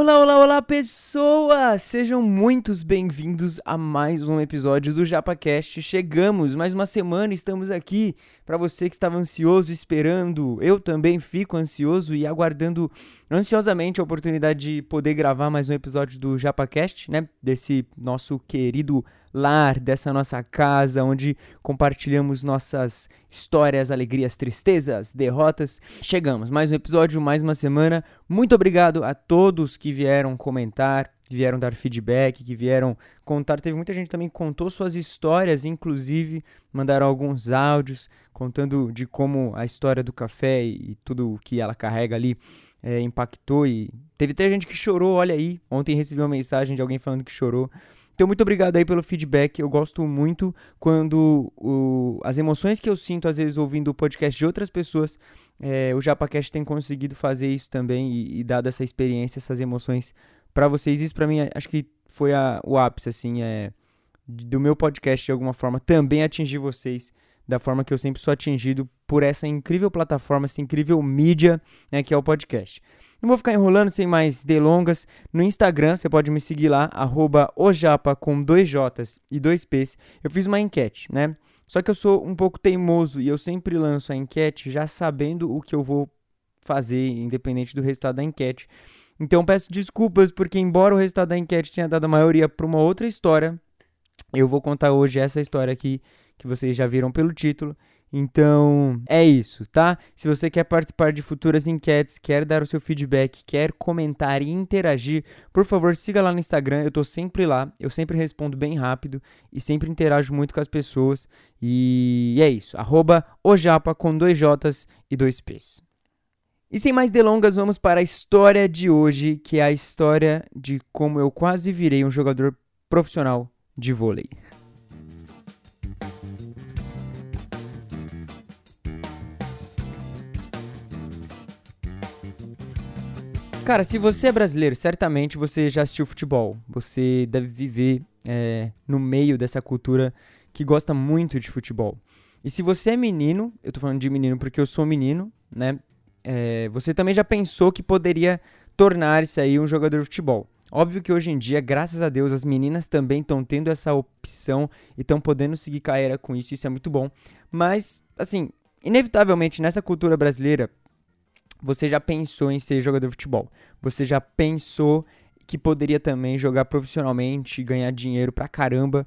Olá, olá, olá, pessoas! Sejam muitos bem-vindos a mais um episódio do JapaCast. Chegamos, mais uma semana estamos aqui. Para você que estava ansioso, esperando, eu também fico ansioso e aguardando ansiosamente a oportunidade de poder gravar mais um episódio do JapaCast, né? Desse nosso querido lar, dessa nossa casa, onde compartilhamos nossas histórias, alegrias, tristezas, derrotas. Chegamos, mais um episódio, mais uma semana. Muito obrigado a todos que vieram comentar, que vieram dar feedback, que vieram contar. Teve muita gente também que contou suas histórias, inclusive mandaram alguns áudios contando de como a história do café e, tudo o que ela carrega ali é, impactou. E teve até gente que chorou, olha aí. Ontem recebi uma mensagem de alguém falando que chorou. Então, muito obrigado aí pelo feedback. Eu gosto muito quando o, as emoções que eu sinto, às vezes, ouvindo o podcast de outras pessoas, é, o JapaCast tem conseguido fazer isso também e, e dado essa experiência, essas emoções para vocês. Isso, para mim, acho que foi a, o ápice, assim, é, do meu podcast, de alguma forma, também atingir vocês da forma que eu sempre sou atingido por essa incrível plataforma, essa incrível mídia, né, que é o podcast. Não vou ficar enrolando sem mais delongas. No Instagram, você pode me seguir lá, arroba ojapa com dois J's e dois P's. Eu fiz uma enquete, né? Só que eu sou um pouco teimoso e eu sempre lanço a enquete já sabendo o que eu vou fazer, independente do resultado da enquete. Então peço desculpas porque, embora o resultado da enquete tenha dado a maioria para uma outra história, eu vou contar hoje essa história aqui que vocês já viram pelo título. Então, é isso, tá? Se você quer participar de futuras enquetes, quer dar o seu feedback, quer comentar e interagir, por favor, siga lá no Instagram, eu tô sempre lá, eu sempre respondo bem rápido e sempre interajo muito com as pessoas. E é isso, arroba ojapa com dois J's e dois P's. E sem mais delongas, vamos para a história de hoje, que é a história de como eu quase virei um jogador profissional de vôlei. Cara, se você é brasileiro, certamente você já assistiu futebol. Você deve viver é, no meio dessa cultura que gosta muito de futebol. E se você é menino, eu tô falando de menino porque eu sou menino, né? É, você também já pensou que poderia tornar-se aí um jogador de futebol. Óbvio que hoje em dia, graças a Deus, as meninas também estão tendo essa opção e estão podendo seguir carreira com isso, isso é muito bom. Mas, assim, inevitavelmente nessa cultura brasileira, você já pensou em ser jogador de futebol? Você já pensou que poderia também jogar profissionalmente, ganhar dinheiro pra caramba,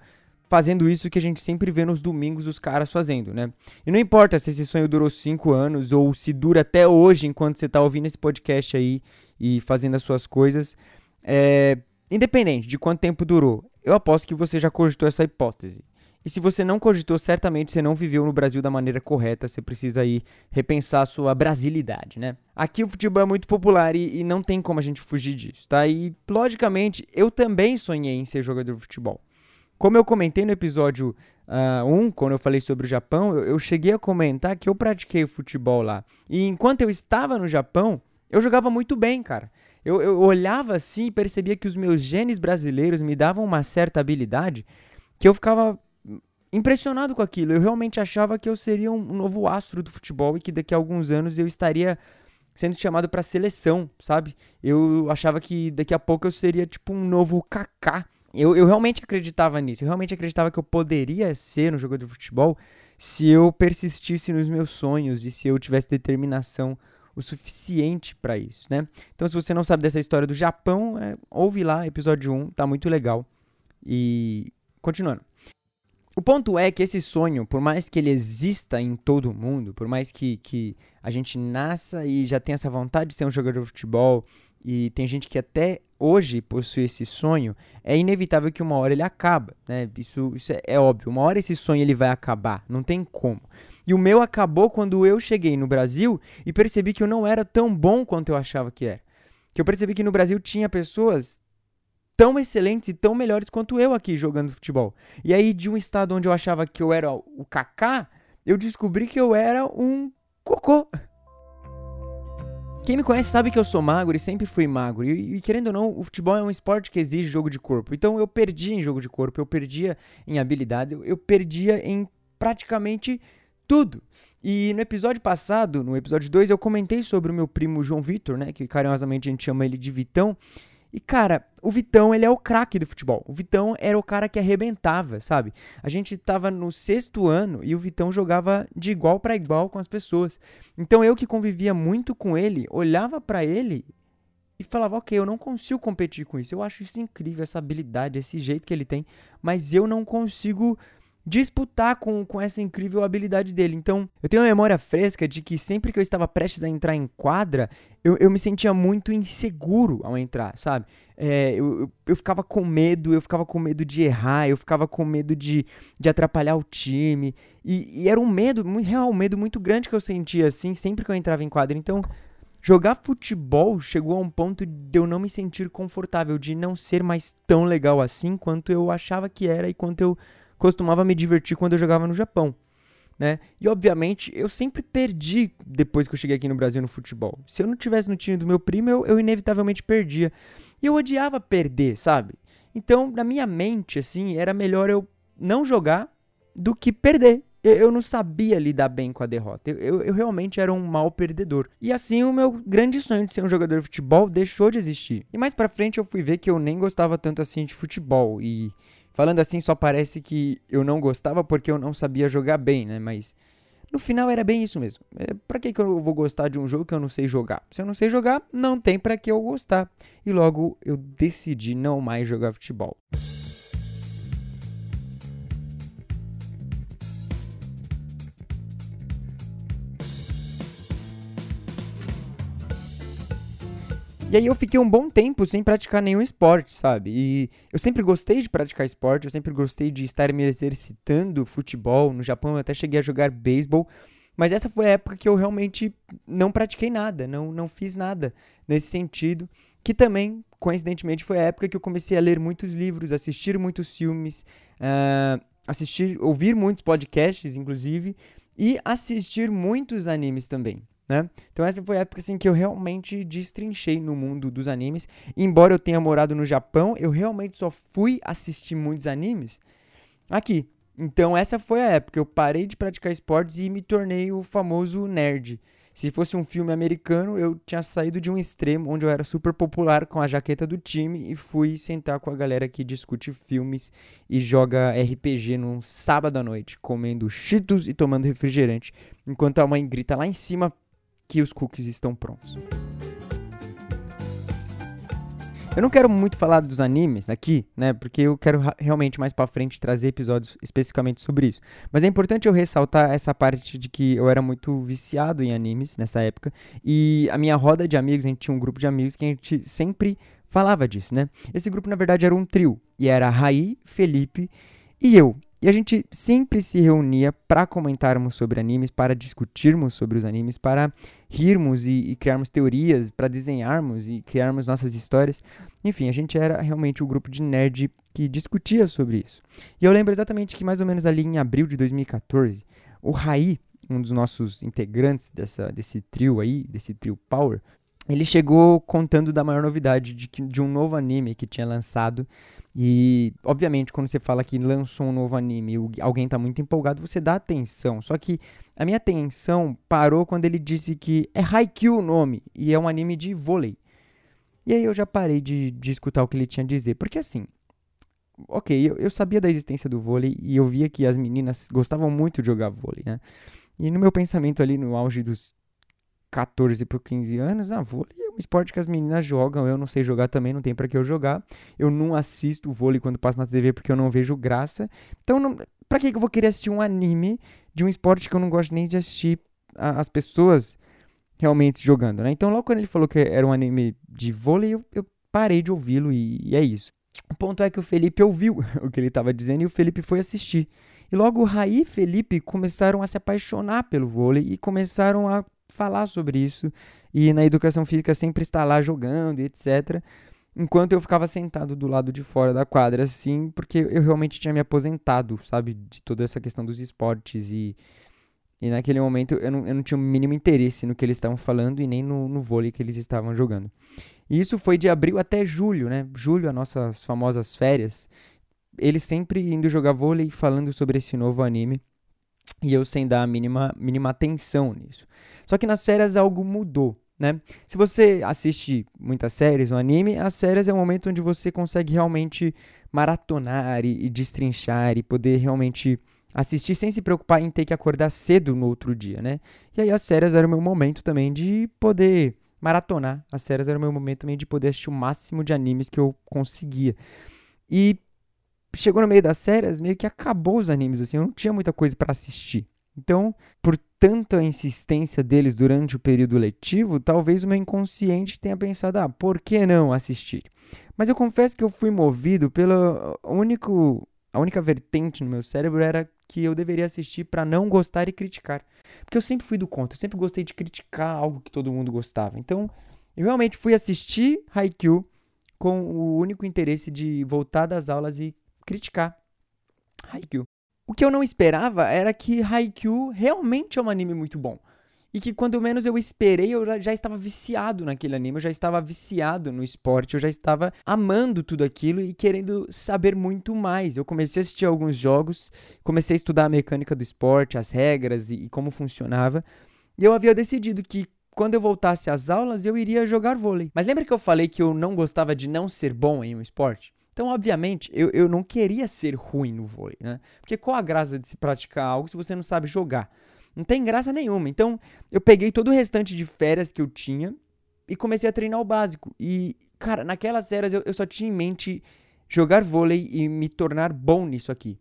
fazendo isso que a gente sempre vê nos domingos os caras fazendo, né? E não importa se esse sonho durou 5 anos ou se dura até hoje enquanto você tá ouvindo esse podcast aí e fazendo as suas coisas, é... independente de quanto tempo durou, eu aposto que você já cogitou essa hipótese. E se você não cogitou, certamente você não viveu no Brasil da maneira correta, você precisa aí repensar a sua brasilidade, né? Aqui o futebol é muito popular e, e não tem como a gente fugir disso, tá? E, logicamente, eu também sonhei em ser jogador de futebol. Como eu comentei no episódio 1, uh, um, quando eu falei sobre o Japão, eu, eu cheguei a comentar que eu pratiquei futebol lá. E enquanto eu estava no Japão, eu jogava muito bem, cara. Eu, eu olhava assim e percebia que os meus genes brasileiros me davam uma certa habilidade que eu ficava impressionado com aquilo. Eu realmente achava que eu seria um novo astro do futebol e que daqui a alguns anos eu estaria sendo chamado para seleção, sabe? Eu achava que daqui a pouco eu seria tipo um novo Kaká. Eu, eu realmente acreditava nisso. Eu realmente acreditava que eu poderia ser um jogador de futebol se eu persistisse nos meus sonhos e se eu tivesse determinação o suficiente para isso, né? Então, se você não sabe dessa história do Japão, é, ouve lá, episódio 1, tá muito legal. E continuando. O ponto é que esse sonho, por mais que ele exista em todo mundo, por mais que, que a gente nasça e já tenha essa vontade de ser um jogador de futebol, e tem gente que até hoje possui esse sonho, é inevitável que uma hora ele acaba, né? Isso, isso é, é óbvio. Uma hora esse sonho ele vai acabar, não tem como. E o meu acabou quando eu cheguei no Brasil e percebi que eu não era tão bom quanto eu achava que era. Que eu percebi que no Brasil tinha pessoas tão excelentes e tão melhores quanto eu aqui jogando futebol. E aí, de um estado onde eu achava que eu era o Kaká, eu descobri que eu era um cocô. Quem me conhece sabe que eu sou magro e sempre fui magro. E, e, querendo ou não, o futebol é um esporte que exige jogo de corpo. Então eu perdi em jogo de corpo, eu perdia em habilidades, eu, eu perdia em praticamente tudo. E no episódio passado, no episódio 2, eu comentei sobre o meu primo João Vitor, né? Que carinhosamente a gente chama ele de Vitão. E, cara, o Vitão, ele é o craque do futebol. O Vitão era o cara que arrebentava, sabe? A gente tava no sexto ano e o Vitão jogava de igual para igual com as pessoas. Então eu que convivia muito com ele, olhava para ele e falava, ok, eu não consigo competir com isso. Eu acho isso incrível, essa habilidade, esse jeito que ele tem, mas eu não consigo disputar com, com essa incrível habilidade dele. Então, eu tenho uma memória fresca de que sempre que eu estava prestes a entrar em quadra, eu, eu me sentia muito inseguro ao entrar, sabe? É, eu, eu, eu, ficava com medo, eu ficava com medo de errar, eu ficava com medo de, de atrapalhar o time. E, e era um medo, um real um medo muito grande que eu sentia, assim, sempre que eu entrava em quadra. Então, jogar futebol chegou a um ponto de eu não me sentir confortável, de não ser mais tão legal assim quanto eu achava que era e quanto eu costumava me divertir quando eu jogava no Japão. Né? E obviamente eu sempre perdi depois que eu cheguei aqui no Brasil no futebol. Se eu não tivesse no time do meu primo, eu, eu inevitavelmente perdia. E eu odiava perder, sabe? Então, na minha mente, assim, era melhor eu não jogar do que perder. Eu, eu não sabia lidar bem com a derrota. Eu, eu, eu, realmente era um mau perdedor. E assim, o meu grande sonho de ser um jogador de futebol deixou de existir. E mais pra frente eu fui ver que eu nem gostava tanto assim de futebol. E Falando assim, só parece que eu não gostava porque eu não sabia jogar bem, né? Mas no final era bem isso mesmo. É, pra que, que eu vou gostar de um jogo que eu não sei jogar? Se eu não sei jogar, não tem para que eu gostar. E logo eu decidi não mais jogar futebol. E aí eu fiquei um bom tempo sem praticar nenhum esporte, sabe? E eu sempre gostei de praticar esporte, eu sempre gostei de estar me exercitando futebol. No Japão eu até cheguei a jogar beisebol, mas essa foi a época que eu realmente não pratiquei nada, não, não fiz nada nesse sentido. Que também, coincidentemente, foi a época que eu comecei a ler muitos livros, assistir muitos filmes, uh, assistir, ouvir muitos podcasts, inclusive, e assistir muitos animes também. Né? Então essa foi a época assim, que eu realmente destrinchei no mundo dos animes. embora eu tenha morado no Japão, eu realmente só fui assistir muitos animes aqui. Então essa foi a época. Eu parei de praticar esportes e me tornei o famoso nerd. Se fosse um filme americano, eu tinha saído de um extremo onde eu era super popular com a jaqueta do time e fui sentar com a galera que discute filmes e joga RPG num sábado à noite, comendo cheetos e tomando refrigerante, enquanto a mãe grita lá em cima que os cookies estão prontos. Eu não quero muito falar dos animes aqui, né? Porque eu quero realmente mais para frente trazer episódios especificamente sobre isso. Mas é importante eu ressaltar essa parte de que eu era muito viciado em animes nessa época. E a minha roda de amigos, a gente tinha um grupo de amigos que a gente sempre falava disso, né? Esse grupo, na verdade, era um trio. E era Raí, Felipe e eu. E a gente sempre se reunia para comentarmos sobre animes, para discutirmos sobre os animes, para rirmos e, e criarmos teorias, para desenharmos e criarmos nossas histórias. Enfim, a gente era realmente o um grupo de nerd que discutia sobre isso. E eu lembro exatamente que mais ou menos ali em abril de 2014, o Rai, um dos nossos integrantes dessa, desse trio aí, desse trio Power, ele chegou contando da maior novidade de, que, de um novo anime que tinha lançado e, obviamente, quando você fala que lançou um novo anime e alguém tá muito empolgado, você dá atenção. Só que a minha atenção parou quando ele disse que é Haikyuu o nome e é um anime de vôlei. E aí eu já parei de, de escutar o que ele tinha a dizer. Porque assim, ok, eu, eu sabia da existência do vôlei e eu via que as meninas gostavam muito de jogar vôlei, né? E no meu pensamento ali, no auge dos 14 por 15 anos, ah, vôlei esporte que as meninas jogam, eu não sei jogar também, não tem para que eu jogar. Eu não assisto vôlei quando passo na TV porque eu não vejo graça. Então, não, pra que eu vou querer assistir um anime de um esporte que eu não gosto nem de assistir a, as pessoas realmente jogando, né? Então, logo quando ele falou que era um anime de vôlei, eu, eu parei de ouvi-lo e, e é isso. O ponto é que o Felipe ouviu o que ele estava dizendo e o Felipe foi assistir. E logo Raí e Felipe começaram a se apaixonar pelo vôlei e começaram a falar sobre isso e na educação física sempre estar lá jogando e etc. Enquanto eu ficava sentado do lado de fora da quadra, assim, porque eu realmente tinha me aposentado, sabe, de toda essa questão dos esportes e, e naquele momento eu não, eu não tinha o mínimo interesse no que eles estavam falando e nem no, no vôlei que eles estavam jogando. E isso foi de abril até julho, né? Julho, as nossas famosas férias. Eles sempre indo jogar vôlei falando sobre esse novo anime e eu sem dar a mínima, mínima atenção nisso. Só que nas férias algo mudou, né? Se você assiste muitas séries ou anime, as séries é o momento onde você consegue realmente maratonar e, e destrinchar e poder realmente assistir sem se preocupar em ter que acordar cedo no outro dia, né? E aí as séries eram o meu momento também de poder maratonar. As séries eram o meu momento também de poder assistir o máximo de animes que eu conseguia. E chegou no meio das séries, meio que acabou os animes, assim, eu não tinha muita coisa para assistir. Então, por tanta insistência deles durante o período letivo, talvez o meu inconsciente tenha pensado, ah, por que não assistir? Mas eu confesso que eu fui movido pela único, a única vertente no meu cérebro era que eu deveria assistir para não gostar e criticar. Porque eu sempre fui do contra, eu sempre gostei de criticar algo que todo mundo gostava. Então, eu realmente fui assistir Haikyuu com o único interesse de voltar das aulas e criticar Haikyuu. O que eu não esperava era que Haikyuu realmente é um anime muito bom. E que quando menos eu esperei, eu já estava viciado naquele anime, eu já estava viciado no esporte, eu já estava amando tudo aquilo e querendo saber muito mais. Eu comecei a assistir alguns jogos, comecei a estudar a mecânica do esporte, as regras e, e como funcionava. E eu havia decidido que quando eu voltasse às aulas, eu iria jogar vôlei. Mas lembra que eu falei que eu não gostava de não ser bom em um esporte? Então, obviamente, eu, eu não queria ser ruim no vôlei, né? Porque qual a graça de se praticar algo se você não sabe jogar? Não tem graça nenhuma. Então, eu peguei todo o restante de férias que eu tinha e comecei a treinar o básico. E, cara, naquelas férias eu, eu só tinha em mente jogar vôlei e me tornar bom nisso aqui.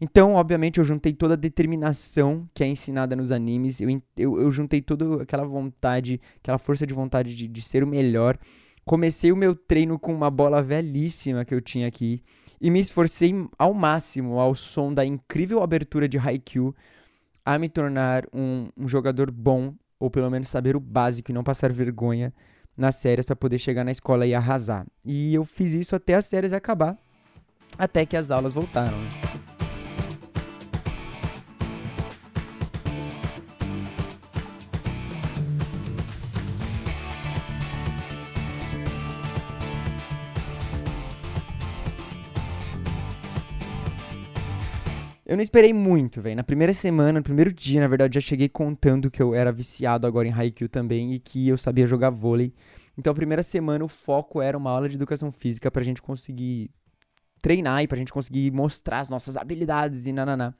Então, obviamente, eu juntei toda a determinação que é ensinada nos animes, eu, eu, eu juntei toda aquela vontade, aquela força de vontade de, de ser o melhor. Comecei o meu treino com uma bola velhíssima que eu tinha aqui e me esforcei ao máximo ao som da incrível abertura de Haikyuu a me tornar um, um jogador bom, ou pelo menos saber o básico e não passar vergonha nas séries para poder chegar na escola e arrasar. E eu fiz isso até as séries acabar, até que as aulas voltaram. Eu não esperei muito, velho. Na primeira semana, no primeiro dia, na verdade, já cheguei contando que eu era viciado agora em Haikyuu também e que eu sabia jogar vôlei. Então, a primeira semana, o foco era uma aula de educação física pra gente conseguir treinar e pra gente conseguir mostrar as nossas habilidades e nananá.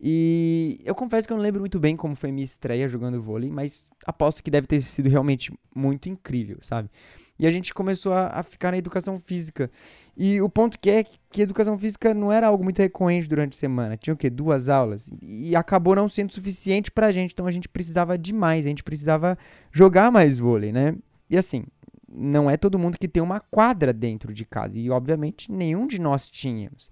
E eu confesso que eu não lembro muito bem como foi minha estreia jogando vôlei, mas aposto que deve ter sido realmente muito incrível, sabe? E a gente começou a, a, ficar na educação física. E o ponto que é que educação física não era algo muito recorrente durante a semana. Tinha o quê? Duas aulas. E acabou não sendo suficiente pra gente. Então a gente precisava de mais. A gente precisava jogar mais vôlei, né? E assim, não é todo mundo que tem uma quadra dentro de casa. E obviamente nenhum de nós tínhamos.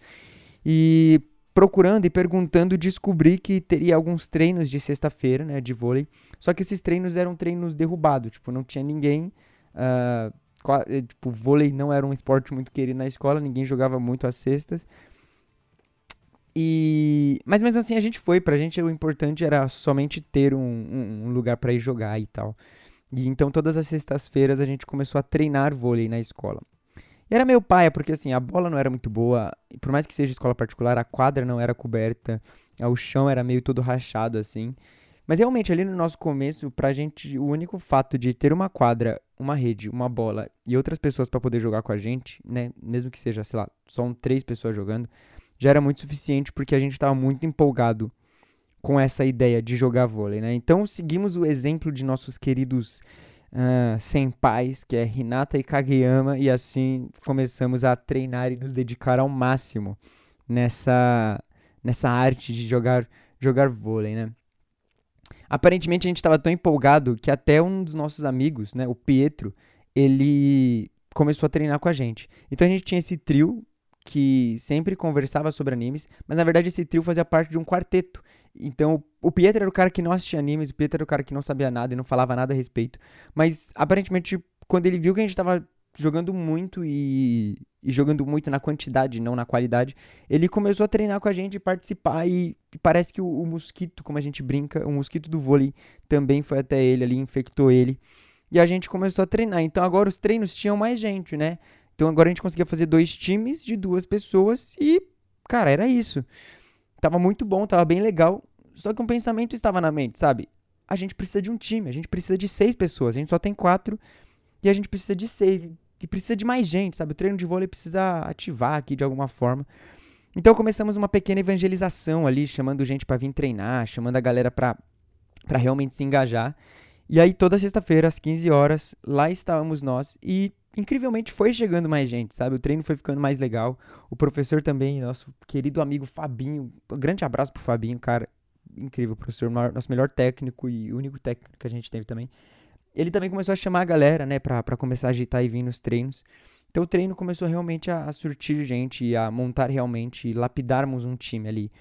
E procurando e perguntando, descobri que teria alguns treinos de sexta-feira, né, de vôlei. Só que esses treinos eram treinos derrubados. Tipo, não tinha ninguém Uh, tipo, vôlei não era um esporte muito querido na escola, ninguém jogava muito às cestas. E... Mas mesmo assim a gente foi, pra gente o importante era somente ter um, um, um lugar para ir jogar e tal. E então todas as sextas-feiras a gente começou a treinar vôlei na escola. E era meio paia, porque assim, a bola não era muito boa, por mais que seja escola particular, a quadra não era coberta, o chão era meio todo rachado assim. Mas realmente, ali no nosso começo, pra gente, o único fato de ter uma quadra, uma rede, uma bola e outras pessoas para poder jogar com a gente, né? Mesmo que seja, sei lá, só três pessoas jogando, já era muito suficiente porque a gente estava muito empolgado com essa ideia de jogar vôlei, né? Então seguimos o exemplo de nossos queridos uh, senpais, que é Hinata e Kageyama, e assim começamos a treinar e nos dedicar ao máximo nessa, nessa arte de jogar, jogar vôlei, né? Aparentemente a gente estava tão empolgado que até um dos nossos amigos, né, o Pietro, ele começou a treinar com a gente. Então a gente tinha esse trio que sempre conversava sobre animes, mas na verdade esse trio fazia parte de um quarteto. Então o Pietro era o cara que não assistia animes, o Pietro era o cara que não sabia nada e não falava nada a respeito. Mas aparentemente quando ele viu que a gente estava jogando muito e, e, jogando muito na quantidade, não na qualidade, ele começou a treinar com a gente, participar e, parece que o, o, mosquito, como a gente brinca, o mosquito do vôlei também foi até ele ali, infectou ele. E a gente começou a treinar. Então agora os treinos tinham mais gente, né? Então agora a gente conseguia fazer dois times de duas pessoas e, cara, era isso. Tava muito bom, tava bem legal. Só que um pensamento estava na mente, sabe? a gente precisa de um time, a gente precisa de seis pessoas, a gente só tem quatro e a gente precisa de seis, e precisa de mais gente, sabe? O treino de vôlei precisa ativar aqui de alguma forma. Então começamos uma pequena evangelização ali, chamando gente para vir treinar, chamando a galera para realmente se engajar. E aí toda sexta-feira às 15 horas, lá estávamos nós e incrivelmente foi chegando mais gente, sabe? O treino foi ficando mais legal. O professor também, nosso querido amigo Fabinho, um grande abraço pro Fabinho, cara, incrível professor, nosso melhor técnico e único técnico que a gente teve também. Ele também começou a chamar a galera, né, pra, pra começar a agitar e vir nos treinos. Então o treino começou realmente a, a surtir gente e a montar realmente, lapidarmos um time ali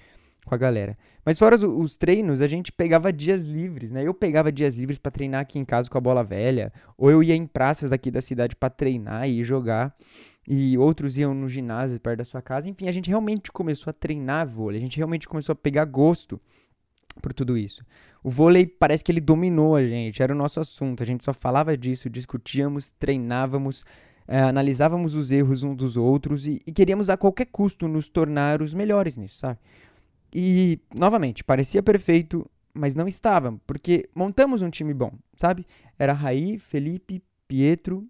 com a galera. Mas fora os, os, treinos, a gente pegava dias livres, né? Eu pegava dias livres para treinar aqui em casa com a bola velha, ou eu ia em praças daqui da cidade para treinar e jogar, e outros iam no ginásio perto da sua casa. Enfim, a gente realmente começou a treinar vôlei, a gente realmente começou a pegar gosto por tudo isso. O vôlei parece que ele dominou a gente, era o nosso assunto, a gente só falava disso, discutíamos, treinávamos, é, analisávamos os erros uns dos outros e, e, queríamos a qualquer custo nos tornar os melhores nisso, sabe? E, novamente, parecia perfeito, mas não estava, porque montamos um time bom, sabe? Era Raí, Felipe, Pietro,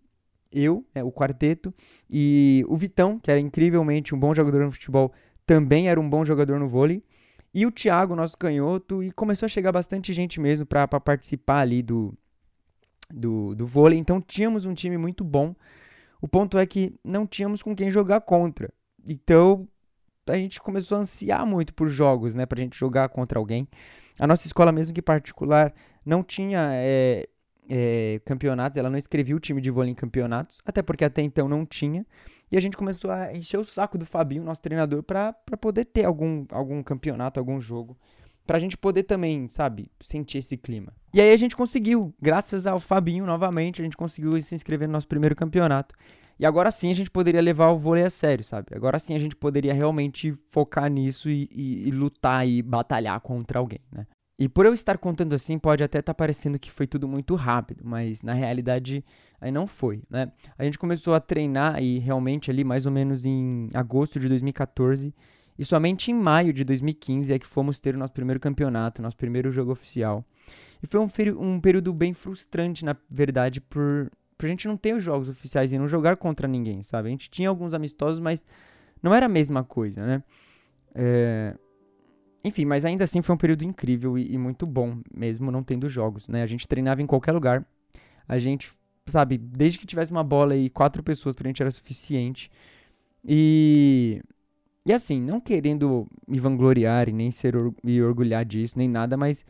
eu, né, o quarteto, e o Vitão, que era incrivelmente um bom jogador no futebol, também era um bom jogador no vôlei, e o Thiago, nosso canhoto, e começou a chegar bastante gente mesmo para participar ali do, do, do vôlei, então tínhamos um time muito bom, o ponto é que não tínhamos com quem jogar contra. Então a gente começou a ansiar muito por jogos, né? Pra gente jogar contra alguém. A nossa escola, mesmo que particular, não tinha é, é, campeonatos, ela não escrevia o time de vôlei em campeonatos, até porque até então não tinha. E a gente começou a encher o saco do Fabinho, nosso treinador, para poder ter algum, algum campeonato, algum jogo pra gente poder também, sabe, sentir esse clima. E aí a gente conseguiu, graças ao Fabinho novamente, a gente conseguiu se inscrever no nosso primeiro campeonato. E agora sim a gente poderia levar o vôlei a sério, sabe? Agora sim a gente poderia realmente focar nisso e, e, e lutar e batalhar contra alguém, né? E por eu estar contando assim, pode até estar tá parecendo que foi tudo muito rápido, mas na realidade aí não foi, né? A gente começou a treinar e realmente ali mais ou menos em agosto de 2014 e somente em maio de 2015 é que fomos ter o nosso primeiro campeonato, nosso primeiro jogo oficial. E foi um, um período bem frustrante, na verdade, por, por a gente não ter os jogos oficiais e não jogar contra ninguém, sabe? A gente tinha alguns amistosos, mas não era a mesma coisa, né? É... Enfim, mas ainda assim foi um período incrível e, e, muito bom, mesmo não tendo jogos, né? A gente treinava em qualquer lugar. A gente, sabe, desde que tivesse uma bola e quatro pessoas pra gente era suficiente. E e assim, não querendo me vangloriar e nem ser or me orgulhar disso, nem nada, mas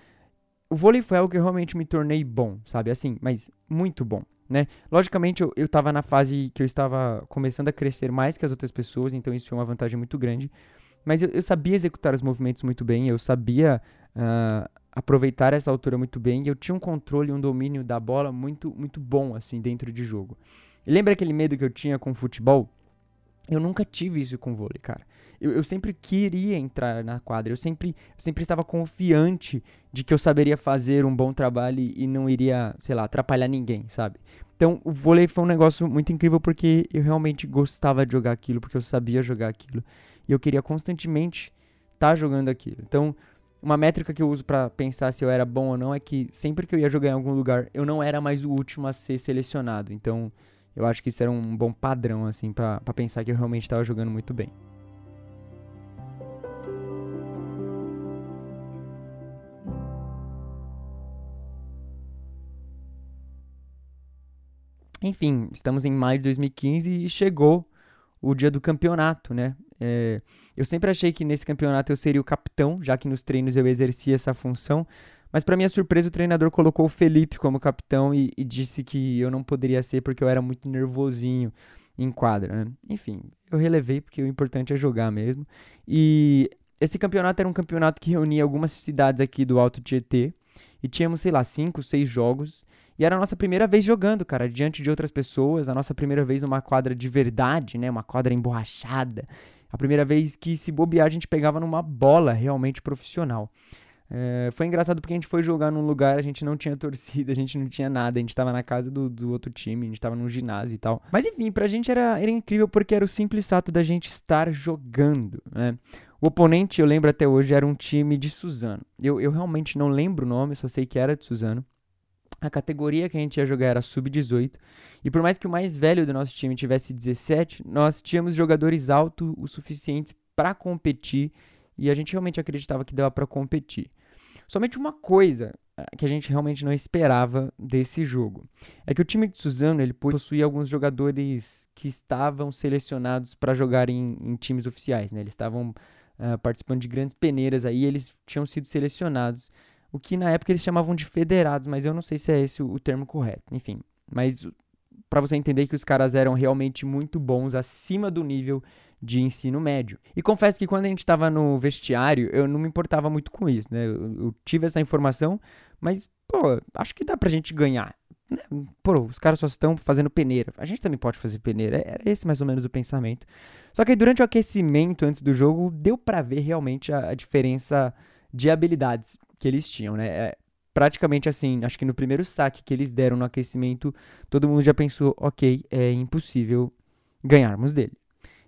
o vôlei foi algo que eu realmente me tornei bom, sabe? Assim, mas muito bom, né? Logicamente, eu, eu tava na fase que eu estava começando a crescer mais que as outras pessoas, então isso foi uma vantagem muito grande. Mas eu, eu sabia executar os movimentos muito bem, eu sabia uh, aproveitar essa altura muito bem, e eu tinha um controle, um domínio da bola muito, muito bom, assim, dentro de jogo. E lembra aquele medo que eu tinha com o futebol? Eu nunca tive isso com vôlei, cara. Eu, eu, sempre queria entrar na quadra. Eu sempre, eu sempre estava confiante de que eu saberia fazer um bom trabalho e, não iria, sei lá, atrapalhar ninguém, sabe? Então, o vôlei foi um negócio muito incrível porque eu realmente gostava de jogar aquilo, porque eu sabia jogar aquilo. E eu queria constantemente estar tá jogando aquilo. Então, uma métrica que eu uso para pensar se eu era bom ou não é que sempre que eu ia jogar em algum lugar, eu não era mais o último a ser selecionado. Então, eu acho que isso era um bom padrão, assim, para pensar que eu realmente estava jogando muito bem. Enfim, estamos em maio de 2015 e chegou o dia do campeonato, né? É, eu sempre achei que nesse campeonato eu seria o capitão, já que nos treinos eu exercia essa função, mas para minha surpresa, o treinador colocou o Felipe como capitão e, e, disse que eu não poderia ser porque eu era muito nervosinho em quadra, né? Enfim, eu relevei porque o importante é jogar mesmo. E esse campeonato era um campeonato que reunia algumas cidades aqui do Alto Tietê. E tínhamos, sei lá, cinco, seis jogos. E era a nossa primeira vez jogando, cara, diante de outras pessoas. A nossa primeira vez numa quadra de verdade, né? Uma quadra emborrachada. A primeira vez que, se bobear, a gente pegava numa bola realmente profissional. É, foi engraçado porque a gente foi jogar num lugar, a gente não tinha torcida, a gente não tinha nada, a gente tava na casa do, do outro time, a gente tava num ginásio e tal. Mas enfim, pra gente era, era incrível porque era o simples fato da gente estar jogando, né? O oponente, eu lembro até hoje, era um time de Suzano. Eu, eu realmente não lembro o nome, só sei que era de Suzano. A categoria que a gente ia jogar era sub-18. E por mais que o mais velho do nosso time tivesse 17, nós tínhamos jogadores altos o suficientes para competir e a gente realmente acreditava que dava para competir. Somente uma coisa eh, que a gente realmente não esperava desse jogo é que o time de Suzano ele possuía alguns jogadores que estavam selecionados para jogar em, em, times oficiais, né? Eles estavam uh, participando de grandes peneiras aí, eles tinham sido selecionados, o que na época eles chamavam de federados, mas eu não sei se é esse o, o termo correto. Enfim, mas para você entender que os caras eram realmente muito bons, acima do nível de ensino médio. E confesso que quando a gente estava no vestiário, eu não me importava muito com isso, né? Eu, eu, tive essa informação, mas, pô, acho que dá pra gente ganhar. Né? Pô, os caras só estão fazendo peneira. A gente também pode fazer peneira. Era esse mais ou menos o pensamento. Só que durante o aquecimento, antes do jogo, deu para ver realmente a, a, diferença de habilidades que eles tinham, né? É, praticamente assim, acho que no primeiro saque que eles deram no aquecimento, todo mundo já pensou, ok, é impossível ganharmos dele.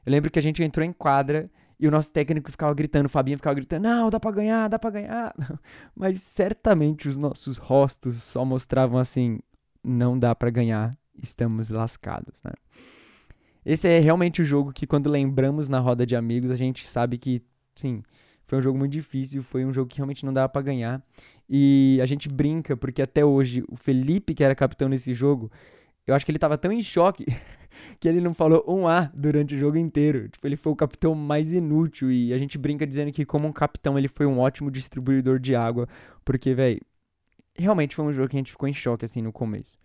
Eu lembro que a gente entrou em quadra e o nosso técnico ficava gritando, o Fabinho ficava gritando, não, dá pra ganhar, dá pra ganhar. Mas certamente os nossos rostos só mostravam assim, não dá para ganhar, estamos lascados, né? Esse é realmente o jogo que quando lembramos na roda de amigos, a gente sabe que, sim, foi um jogo muito difícil, foi um jogo que realmente não dava para ganhar. E a gente brinca porque até hoje o Felipe, que era capitão nesse jogo, eu acho que ele tava tão em choque que ele não falou um A durante o jogo inteiro. Tipo, ele foi o capitão mais inútil. E a gente brinca dizendo que, como um capitão, ele foi um ótimo distribuidor de água. Porque, velho, realmente foi um jogo que a gente ficou em choque, assim, no começo.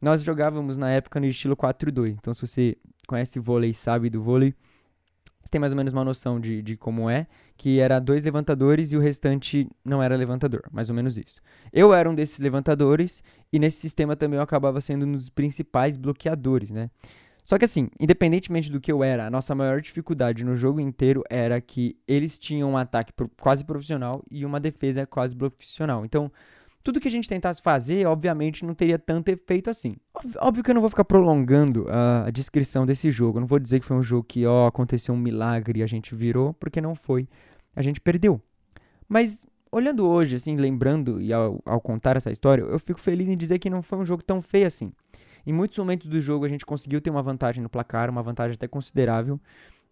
Nós jogávamos na época no estilo 4-2. Então, se você conhece vôlei sabe do vôlei, você tem mais ou menos uma noção de, de como é, que era dois levantadores e o restante não era levantador, mais ou menos isso. Eu era um desses levantadores e nesse sistema também eu acabava sendo um dos principais bloqueadores, né? Só que assim, independentemente do que eu era, a nossa maior dificuldade no jogo inteiro era que eles tinham um ataque quase profissional e uma defesa quase profissional. Então, tudo que a gente tentasse fazer, obviamente, não teria tanto efeito assim. Óbvio que eu não vou ficar prolongando a, descrição desse jogo. Eu não vou dizer que foi um jogo que, ó, aconteceu um milagre e a gente virou, porque não foi. A gente perdeu. Mas, olhando hoje, assim, lembrando e ao, ao contar essa história, eu fico feliz em dizer que não foi um jogo tão feio assim. Em muitos momentos do jogo a gente conseguiu ter uma vantagem no placar, uma vantagem até considerável.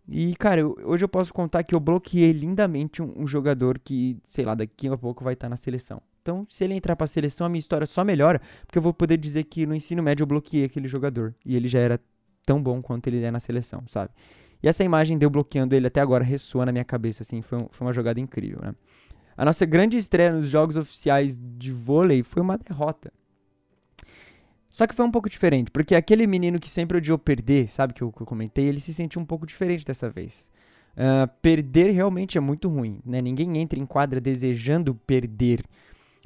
E, cara, eu, hoje eu posso contar que eu bloqueei lindamente um, um, jogador que, sei lá, daqui a pouco vai estar na seleção. Então, se ele entrar para a seleção, a minha história só melhora, porque eu vou poder dizer que no ensino médio eu bloqueei aquele jogador e ele já era tão bom quanto ele é na seleção, sabe? E essa imagem de eu bloqueando ele até agora ressoa na minha cabeça, assim, foi, um, foi uma jogada incrível, né? A nossa grande estreia nos jogos oficiais de vôlei foi uma derrota. Só que foi um pouco diferente, porque aquele menino que sempre odiou perder, sabe que eu, que eu comentei, ele se sentiu um pouco diferente dessa vez. Uh, perder realmente é muito ruim, né? Ninguém entra em quadra desejando perder.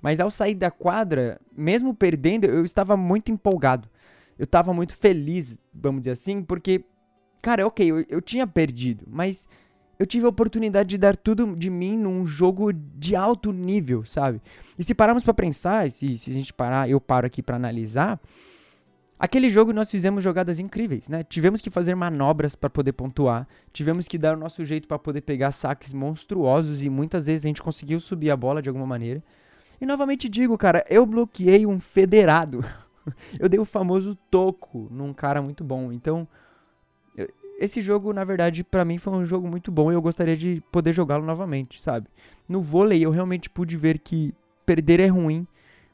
Mas ao sair da quadra, mesmo perdendo, eu estava muito empolgado. Eu estava muito feliz, vamos dizer assim, porque, cara, ok, eu, eu tinha perdido, mas eu tive a oportunidade de dar tudo de mim num jogo de alto nível, sabe? E se pararmos para pensar, se, se a gente parar, eu paro aqui para analisar, Aquele jogo nós fizemos jogadas incríveis, né? Tivemos que fazer manobras para poder pontuar, tivemos que dar o nosso jeito para poder pegar saques monstruosos e muitas vezes a gente conseguiu subir a bola de alguma maneira. E novamente digo, cara, eu bloqueei um federado. eu dei o famoso toco num cara muito bom. Então, esse jogo, na verdade, para mim foi um jogo muito bom e eu gostaria de poder jogá-lo novamente, sabe? No vôlei eu realmente pude ver que perder é ruim,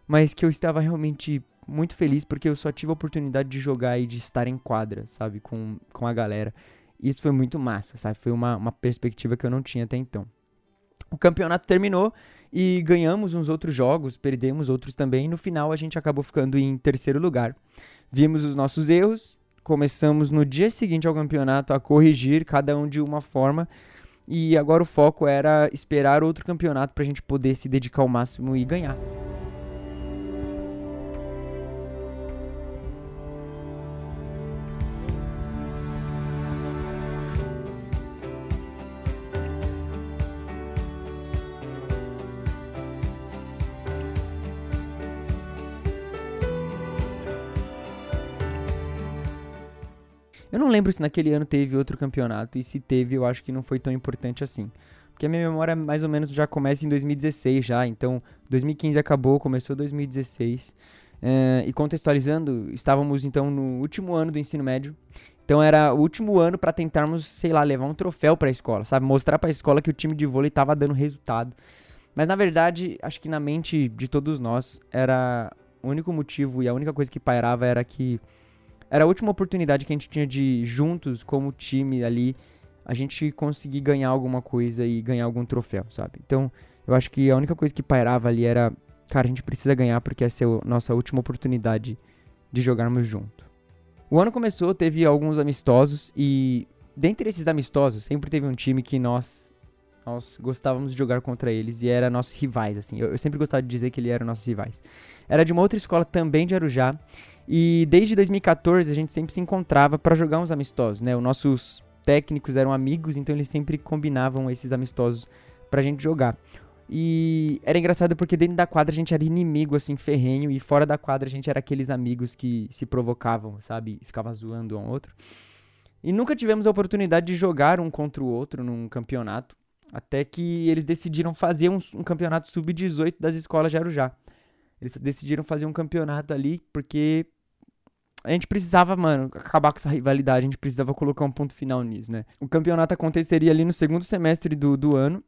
mas que eu estava realmente muito feliz porque eu só tive a oportunidade de jogar e de estar em quadra, sabe? Com, com a galera. Isso foi muito massa, sabe? Foi uma, uma perspectiva que eu não tinha até então. O campeonato terminou e ganhamos uns outros jogos, perdemos outros também. No final, a gente acabou ficando em terceiro lugar. Vimos os nossos erros, começamos no dia seguinte ao campeonato a corrigir, cada um de uma forma. E agora o foco era esperar outro campeonato para a gente poder se dedicar ao máximo e ganhar. Lembro se naquele ano teve outro campeonato, e se teve, eu acho que não foi tão importante assim. Porque a minha memória mais ou menos já começa em 2016 já, então 2015 acabou, começou 2016. É, e contextualizando, estávamos então no último ano do ensino médio. Então era o último ano para tentarmos, sei lá, levar um troféu para a escola, sabe? Mostrar para a escola que o time de vôlei estava dando resultado. Mas na verdade, acho que na mente de todos nós era o único motivo e a única coisa que pairava era que era a última oportunidade que a gente tinha de juntos como time ali a gente conseguir ganhar alguma coisa e ganhar algum troféu, sabe? Então, eu acho que a única coisa que pairava ali era, cara, a gente precisa ganhar porque essa é a nossa última oportunidade de jogarmos junto. O ano começou, teve alguns amistosos e dentre esses amistosos sempre teve um time que nós nós gostávamos de jogar contra eles e era nossos rivais, assim. Eu, eu sempre gostava de dizer que ele era nossos rivais. Era de uma outra escola também de Arujá e desde 2014 a gente sempre se encontrava para jogar uns amistosos, né? Os nossos técnicos eram amigos, então eles sempre combinavam esses amistosos pra gente jogar. E era engraçado porque dentro da quadra a gente era inimigo, assim, ferrenho, e fora da quadra a gente era aqueles amigos que se provocavam, sabe? Ficava zoando um ao outro. E nunca tivemos a oportunidade de jogar um contra o outro num campeonato. Até que eles decidiram fazer um, um campeonato sub-18 das escolas de Arujá. Eles decidiram fazer um campeonato ali porque a gente precisava, mano, acabar com essa rivalidade, a gente precisava colocar um ponto final nisso, né? O campeonato aconteceria ali no segundo semestre do, do ano,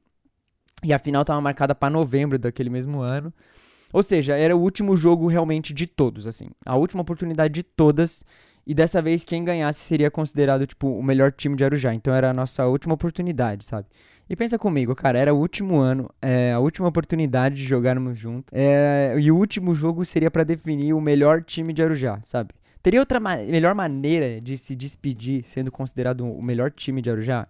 e a final estava marcada para novembro daquele mesmo ano. Ou seja, era o último jogo realmente de todos, assim. A última oportunidade de todas. E dessa vez quem ganhasse seria considerado, tipo, o melhor time de Arujá. Então era a nossa última oportunidade, sabe? E pensa comigo, cara, era o último ano, é, a última oportunidade de jogarmos juntos. É, e o último jogo seria para definir o melhor time de Arujá, sabe? Teria outra ma melhor maneira de se despedir sendo considerado o melhor time de Arujá?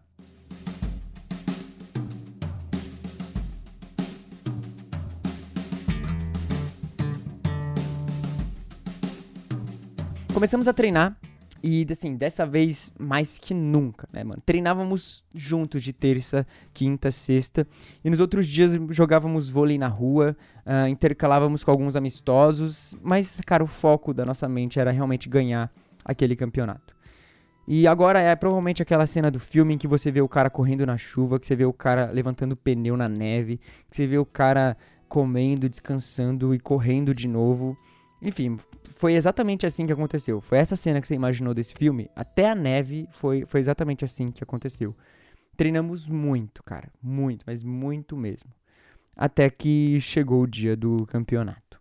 Começamos a treinar e, assim, dessa vez mais que nunca, né, mano? Treinávamos juntos de terça, quinta, sexta. E nos outros dias jogávamos vôlei na rua, uh, intercalávamos com alguns amistosos. Mas, cara, o foco da nossa mente era realmente ganhar aquele campeonato. E agora é provavelmente aquela cena do filme em que você vê o cara correndo na chuva, que você vê o cara levantando pneu na neve, que você vê o cara comendo, descansando e correndo de novo. Enfim, foi exatamente assim que aconteceu. Foi essa cena que você imaginou desse filme. Até a neve foi, foi exatamente assim que aconteceu. Treinamos muito, cara. Muito, mas muito mesmo. Até que chegou o dia do campeonato.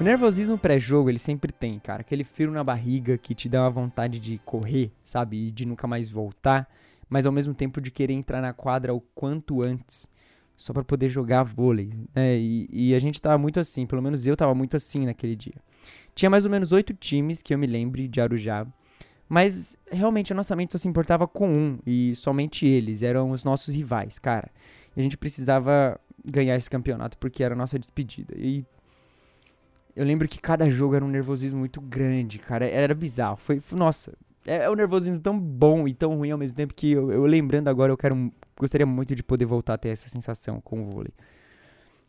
O nervosismo pré-jogo, ele sempre tem, cara. Aquele frio na barriga que te dá uma vontade de correr, sabe? E de nunca mais voltar. Mas ao mesmo tempo de querer entrar na quadra o quanto antes. Só para poder jogar vôlei. Né? E, e, a gente tava muito assim. Pelo menos eu tava muito assim naquele dia. Tinha mais ou menos oito times que eu me lembre de Arujá. Mas realmente a nossa mente só se importava com um. E somente eles. Eram os nossos rivais, cara. E a gente precisava ganhar esse campeonato porque era a nossa despedida. E eu lembro que cada jogo era um nervosismo muito grande, cara. Era bizarro. Foi, nossa, é, é um nervosismo tão bom e tão ruim ao mesmo tempo que eu, eu, lembrando agora, eu quero gostaria muito de poder voltar a ter essa sensação com o vôlei.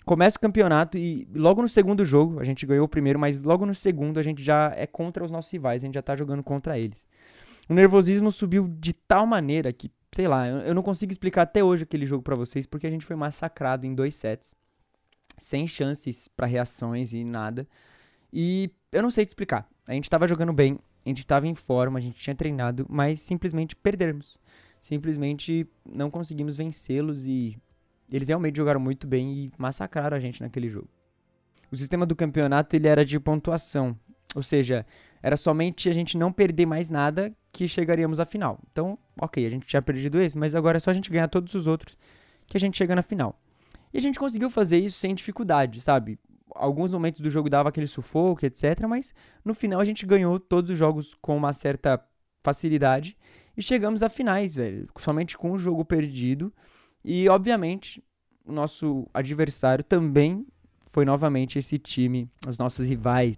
Começa o campeonato e logo no segundo jogo, a gente ganhou o primeiro, mas logo no segundo a gente já é contra os nossos rivais, a gente já tá jogando contra eles. O nervosismo subiu de tal maneira que, sei lá, eu, eu não consigo explicar até hoje aquele jogo para vocês, porque a gente foi massacrado em dois sets sem chances para reações e nada. E eu não sei te explicar. A gente estava jogando bem, a gente estava em forma, a gente tinha treinado, mas simplesmente perdermos. Simplesmente não conseguimos vencê-los e eles realmente jogaram muito bem e massacraram a gente naquele jogo. O sistema do campeonato ele era de pontuação, ou seja, era somente a gente não perder mais nada que chegaríamos à final. Então, ok, a gente tinha perdido esse, mas agora é só a gente ganhar todos os outros que a gente chega na final. E a gente conseguiu fazer isso sem dificuldade, sabe? Alguns momentos do jogo dava aquele sufoco, etc. Mas no final a gente ganhou todos os jogos com uma certa facilidade. E chegamos a finais, velho. Somente com o jogo perdido. E, obviamente, o nosso adversário também foi novamente esse time, os nossos rivais.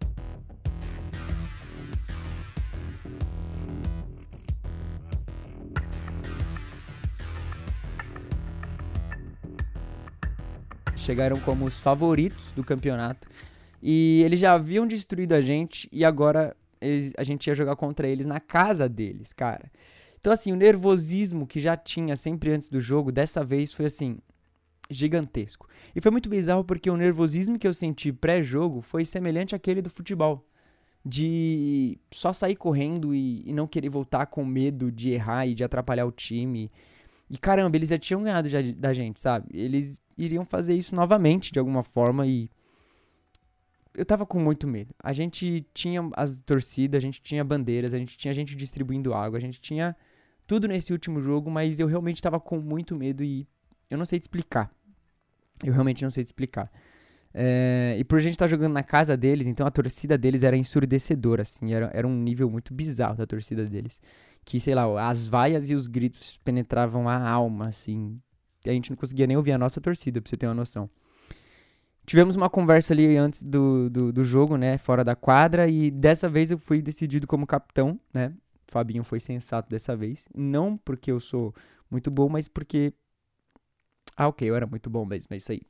Chegaram como os favoritos do campeonato. E eles já haviam destruído a gente e agora eles, a gente ia jogar contra eles na casa deles, cara. Então, assim, o nervosismo que já tinha sempre antes do jogo, dessa vez foi assim, gigantesco. E foi muito bizarro porque o nervosismo que eu senti pré-jogo foi semelhante àquele do futebol. De só sair correndo e, e, não querer voltar com medo de errar e de atrapalhar o time. E caramba, eles já tinham ganhado já da gente, sabe? Eles iriam fazer isso novamente de alguma forma e. Eu tava com muito medo. A gente tinha as torcidas, a gente tinha bandeiras, a gente tinha gente distribuindo água, a gente tinha tudo nesse último jogo, mas eu realmente tava com muito medo e eu não sei te explicar. Eu realmente não sei te explicar. É, e por a gente estar tá jogando na casa deles, então a torcida deles era ensurdecedora, assim, era, era um nível muito bizarro da torcida deles. Que, sei lá, as vaias e os gritos penetravam a alma, assim. A gente não conseguia nem ouvir a nossa torcida, pra você ter uma noção. Tivemos uma conversa ali antes do, do, do jogo, né, fora da quadra, e dessa vez eu fui decidido como capitão, né. Fabinho foi sensato dessa vez. Não porque eu sou muito bom, mas porque. Ah, ok, eu era muito bom mesmo, é isso aí.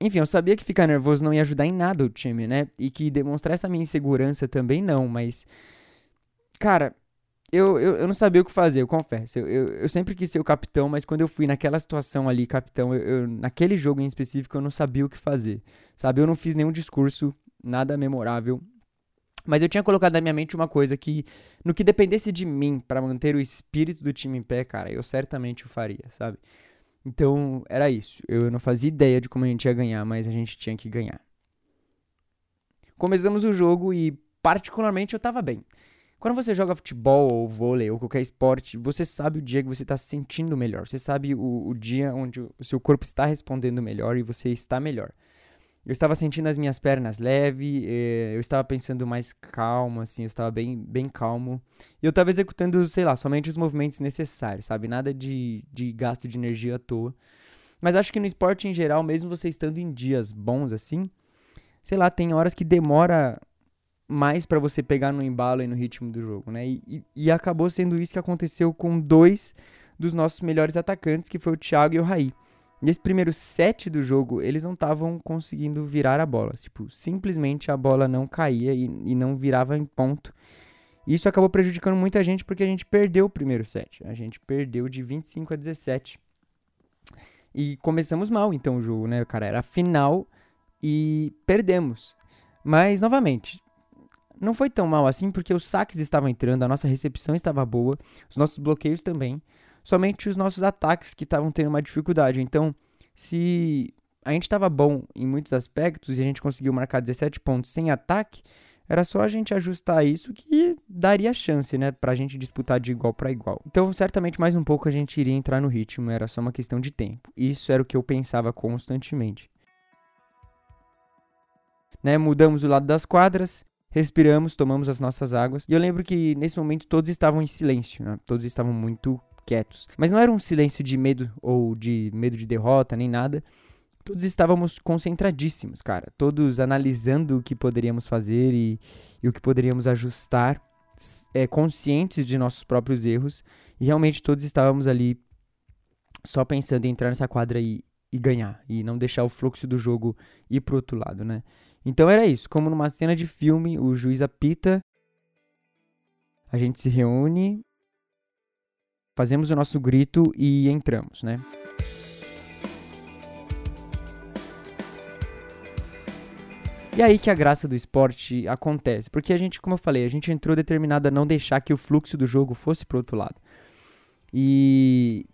Enfim, eu sabia que ficar nervoso não ia ajudar em nada o time, né? E que demonstrar essa minha insegurança também não, mas. Cara, eu, eu, eu não sabia o que fazer, eu confesso. Eu, eu, eu, sempre quis ser o capitão, mas quando eu fui naquela situação ali, capitão, eu, eu, naquele jogo em específico, eu não sabia o que fazer. Sabe? Eu não fiz nenhum discurso, nada memorável. Mas eu tinha colocado na minha mente uma coisa que, no que dependesse de mim para manter o espírito do time em pé, cara, eu certamente o faria, sabe? Então, era isso. Eu não fazia ideia de como a gente ia ganhar, mas a gente tinha que ganhar. Começamos o jogo e, particularmente, eu tava bem. Quando você joga futebol ou vôlei ou qualquer esporte, você sabe o dia que você está se sentindo melhor. Você sabe o, o dia onde o seu corpo está respondendo melhor e você está melhor. Eu estava sentindo as minhas pernas leve, eh, eu estava pensando mais calmo, assim, eu estava bem, bem calmo. E eu estava executando, sei lá, somente os movimentos necessários, sabe? Nada de, de gasto de energia à toa. Mas acho que no esporte em geral, mesmo você estando em dias bons assim, sei lá, tem horas que demora mais para você pegar no embalo e no ritmo do jogo, né? E, e, e, acabou sendo isso que aconteceu com dois dos nossos melhores atacantes, que foi o Thiago e o Raí. Nesse primeiro set do jogo, eles não estavam conseguindo virar a bola. Tipo, simplesmente a bola não caía e, e não virava em ponto. Isso acabou prejudicando muita gente porque a gente perdeu o primeiro set. A gente perdeu de 25 a 17. E começamos mal então o jogo, né, cara? Era final e perdemos. Mas, novamente, não foi tão mal assim porque os saques estavam entrando, a nossa recepção estava boa, os nossos bloqueios também somente os nossos ataques que estavam tendo uma dificuldade. Então, se a gente estava bom em muitos aspectos e a gente conseguiu marcar 17 pontos sem ataque, era só a gente ajustar isso que daria chance, né, pra gente disputar de igual para igual. Então, certamente mais um pouco a gente iria entrar no ritmo, era só uma questão de tempo. Isso era o que eu pensava constantemente. Né, mudamos o lado das quadras, respiramos, tomamos as nossas águas. E eu lembro que nesse momento todos estavam em silêncio, né? Todos estavam muito quietos. Mas não era um silêncio de medo ou de medo de derrota, nem nada. Todos estávamos concentradíssimos, cara. Todos analisando o que poderíamos fazer e, e o que poderíamos ajustar, é, conscientes de nossos próprios erros. E realmente todos estávamos ali só pensando em entrar nessa quadra e, e ganhar. E não deixar o fluxo do jogo ir pro outro lado, né? Então era isso. Como numa cena de filme, o juiz apita. A gente se reúne fazemos o nosso grito e entramos, né? E aí que a graça do esporte acontece, porque a gente, como eu falei, a gente entrou determinado a não deixar que o fluxo do jogo fosse pro outro lado. E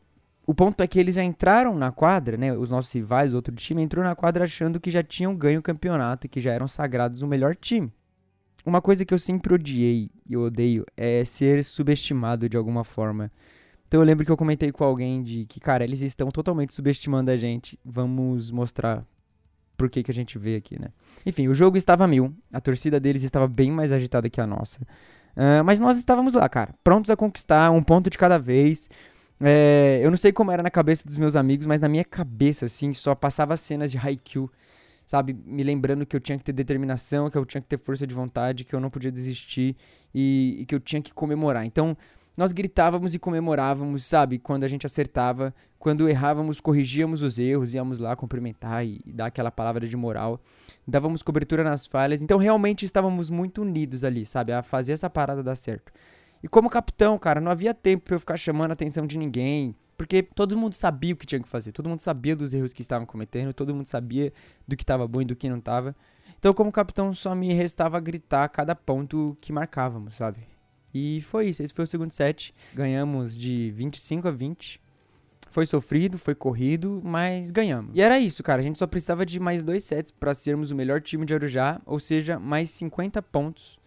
o ponto é que eles já entraram na quadra, né? Os nossos rivais, outro time, entrou na quadra achando que já tinham ganho o campeonato e que já eram sagrados o melhor time. Uma coisa que eu sempre odiei e odeio é ser subestimado de alguma forma. Então eu lembro que eu comentei com alguém de que, cara, eles estão totalmente subestimando a gente. Vamos mostrar por que, que a gente vê aqui, né? Enfim, o jogo estava mil. A torcida deles estava bem mais agitada que a nossa. Uh, mas nós estávamos lá, cara, prontos a conquistar um ponto de cada vez. É, eu não sei como era na cabeça dos meus amigos, mas na minha cabeça, assim, só passava cenas de Haikyuu, sabe? Me lembrando que eu tinha que ter determinação, que eu tinha que ter força de vontade, que eu não podia desistir e, e que eu tinha que comemorar. Então, nós gritávamos e comemorávamos, sabe? Quando a gente acertava, quando errávamos, corrigíamos os erros, íamos lá cumprimentar e, e dar aquela palavra de moral, dávamos cobertura nas falhas. Então realmente estávamos muito unidos ali, sabe? A fazer essa parada dar certo. E como capitão, cara, não havia tempo pra eu ficar chamando a atenção de ninguém, porque todo mundo sabia o que tinha que fazer, todo mundo sabia dos erros que estavam cometendo, todo mundo sabia do que estava bom e do que não estava. Então, como capitão, só me restava gritar cada ponto que marcávamos, sabe? E foi isso, esse foi o segundo set. Ganhamos de 25 a 20. Foi sofrido, foi corrido, mas ganhamos. E era isso, cara. A gente só precisava de mais dois sets para sermos o melhor time de Arujá, ou seja, mais 50 pontos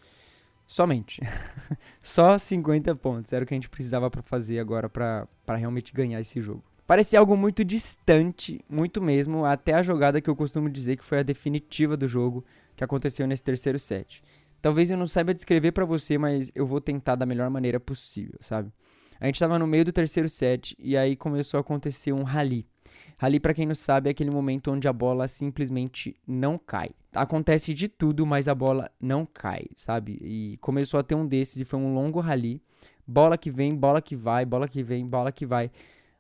somente. só 50 pontos. Era o que a gente precisava para fazer agora para realmente ganhar esse jogo. Parecia algo muito distante, muito mesmo, até a jogada que eu costumo dizer que foi a definitiva do jogo que aconteceu nesse terceiro set. Talvez eu não saiba descrever para você, mas eu vou tentar da melhor maneira possível, sabe? A gente tava no meio do terceiro set e aí começou a acontecer um rally. Rally, para quem não sabe, é aquele momento onde a bola simplesmente não cai. Acontece de tudo, mas a bola não cai, sabe? E começou a ter um desses e foi um longo rally. Bola que vem, bola que vai, bola que vem, bola que vai.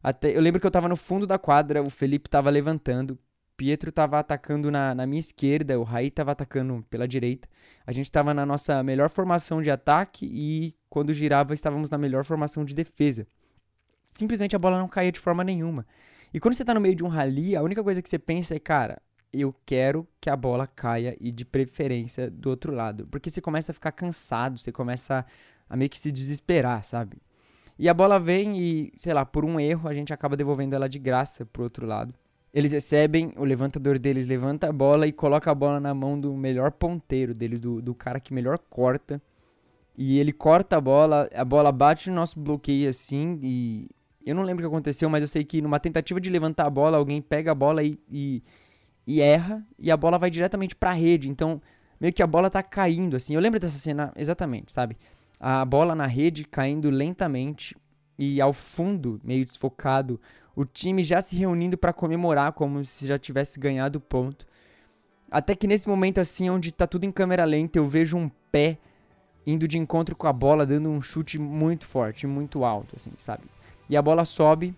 Até, eu lembro que eu tava no fundo da quadra, o Felipe tava levantando, Pietro estava atacando na, na, minha esquerda, o Raí estava atacando pela direita. A gente estava na nossa melhor formação de ataque e quando girava estávamos na melhor formação de defesa. Simplesmente a bola não caía de forma nenhuma. E quando você está no meio de um rally, a única coisa que você pensa é, cara, eu quero que a bola caia e de preferência do outro lado. Porque você começa a ficar cansado, você começa a meio que se desesperar, sabe? E a bola vem e, sei lá, por um erro a gente acaba devolvendo ela de graça pro outro lado. Eles recebem, o levantador deles levanta a bola e coloca a bola na mão do melhor ponteiro dele, do, do cara que melhor corta. E ele corta a bola, a bola bate no nosso bloqueio assim e. Eu não lembro o que aconteceu, mas eu sei que numa tentativa de levantar a bola, alguém pega a bola e, e, e erra, e a bola vai diretamente pra rede. Então, meio que a bola tá caindo, assim. Eu lembro dessa cena exatamente, sabe? A bola na rede caindo lentamente e ao fundo, meio desfocado, o time já se reunindo para comemorar como se já tivesse ganhado o ponto. Até que nesse momento assim, onde tá tudo em câmera lenta, eu vejo um pé indo de encontro com a bola, dando um chute muito forte, muito alto, assim, sabe? E a bola sobe,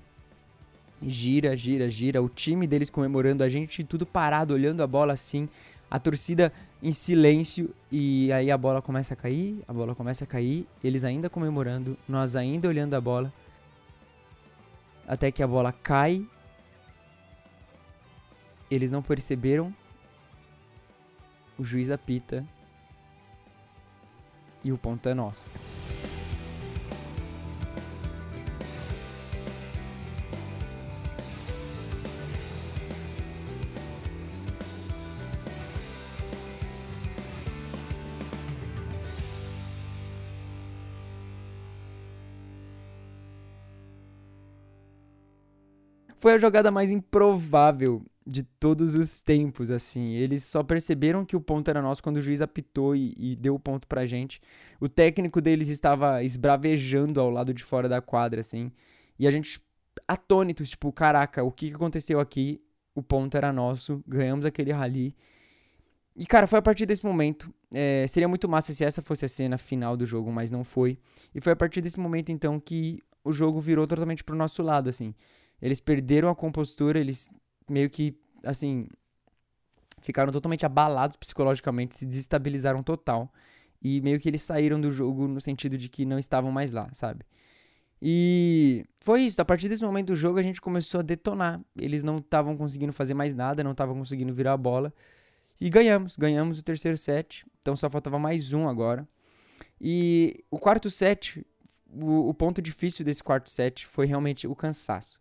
gira, gira, gira. O time deles comemorando, a gente tudo parado, olhando a bola assim, a torcida em silêncio. E aí a bola começa a cair, a bola começa a cair, eles ainda comemorando, nós ainda olhando a bola até que a bola cai. Eles não perceberam. O juiz apita. E o ponto é nosso. Foi a jogada mais improvável de todos os tempos, assim. Eles só perceberam que o ponto era nosso quando o juiz apitou e, e, deu o ponto pra gente. O técnico deles estava esbravejando ao lado de fora da quadra, assim. E a gente, atônitos, tipo, caraca, o que aconteceu aqui? O ponto era nosso, ganhamos aquele rally. E, cara, foi a partir desse momento. É, seria muito massa se essa fosse a cena final do jogo, mas não foi. E foi a partir desse momento, então, que o jogo virou totalmente pro nosso lado, assim. Eles perderam a compostura, eles meio que, assim, ficaram totalmente abalados psicologicamente, se desestabilizaram total. E meio que eles saíram do jogo no sentido de que não estavam mais lá, sabe? E foi isso. A partir desse momento do jogo a gente começou a detonar. Eles não estavam conseguindo fazer mais nada, não estavam conseguindo virar a bola. E ganhamos. Ganhamos o terceiro set. Então só faltava mais um agora. E o quarto set, o, o ponto difícil desse quarto set foi realmente o cansaço.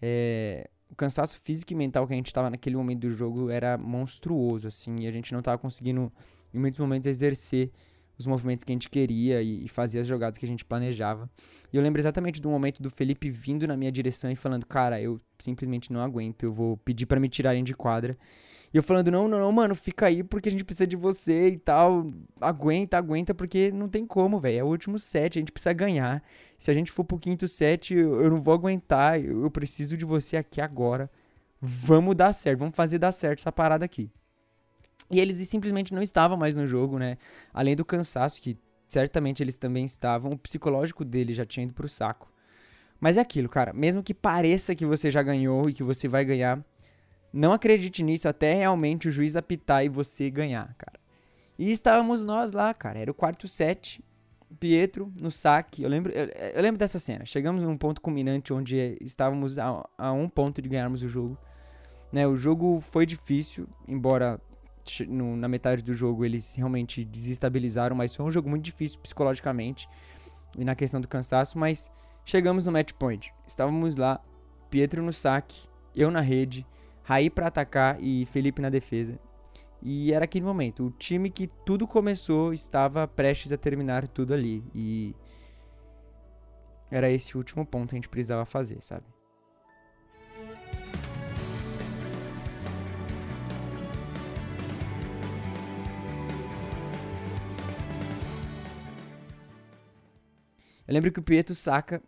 É, o cansaço físico e mental que a gente estava naquele momento do jogo era monstruoso, assim, e a gente não estava conseguindo, em muitos momentos, exercer os movimentos que a gente queria e, e fazer as jogadas que a gente planejava. E eu lembro exatamente do momento do Felipe vindo na minha direção e falando, cara, eu simplesmente não aguento, eu vou pedir para me tirarem de quadra. E eu falando, não, não, não, mano, fica aí porque a gente precisa de você e tal. Aguenta, aguenta, porque não tem como, velho. É o último set, a gente precisa ganhar. Se a gente for pro quinto set, eu, eu não vou aguentar. Eu, eu preciso de você aqui agora. Vamos dar certo, vamos fazer dar certo essa parada aqui. E eles simplesmente não estavam mais no jogo, né? Além do cansaço que certamente eles também estavam, o psicológico dele já tinha ido pro saco. Mas é aquilo, cara, mesmo que pareça que você já ganhou e que você vai ganhar, não acredite nisso até realmente o juiz apitar e você ganhar, cara. E estávamos nós lá, cara, era o quarto set, Pietro no saque. Eu lembro, eu, eu, lembro dessa cena. Chegamos num ponto culminante onde estávamos a, a um ponto de ganharmos o jogo. Né, o jogo foi difícil, embora no, na metade do jogo eles realmente desestabilizaram, mas foi um jogo muito difícil psicologicamente e na questão do cansaço, mas chegamos no match point. Estávamos lá, Pietro no saque, eu na rede, Raí para atacar e Felipe na defesa. E era aquele momento, o time que tudo começou estava prestes a terminar tudo ali. E era esse o último ponto que a gente precisava fazer, sabe? Eu lembro que o Pietro saca,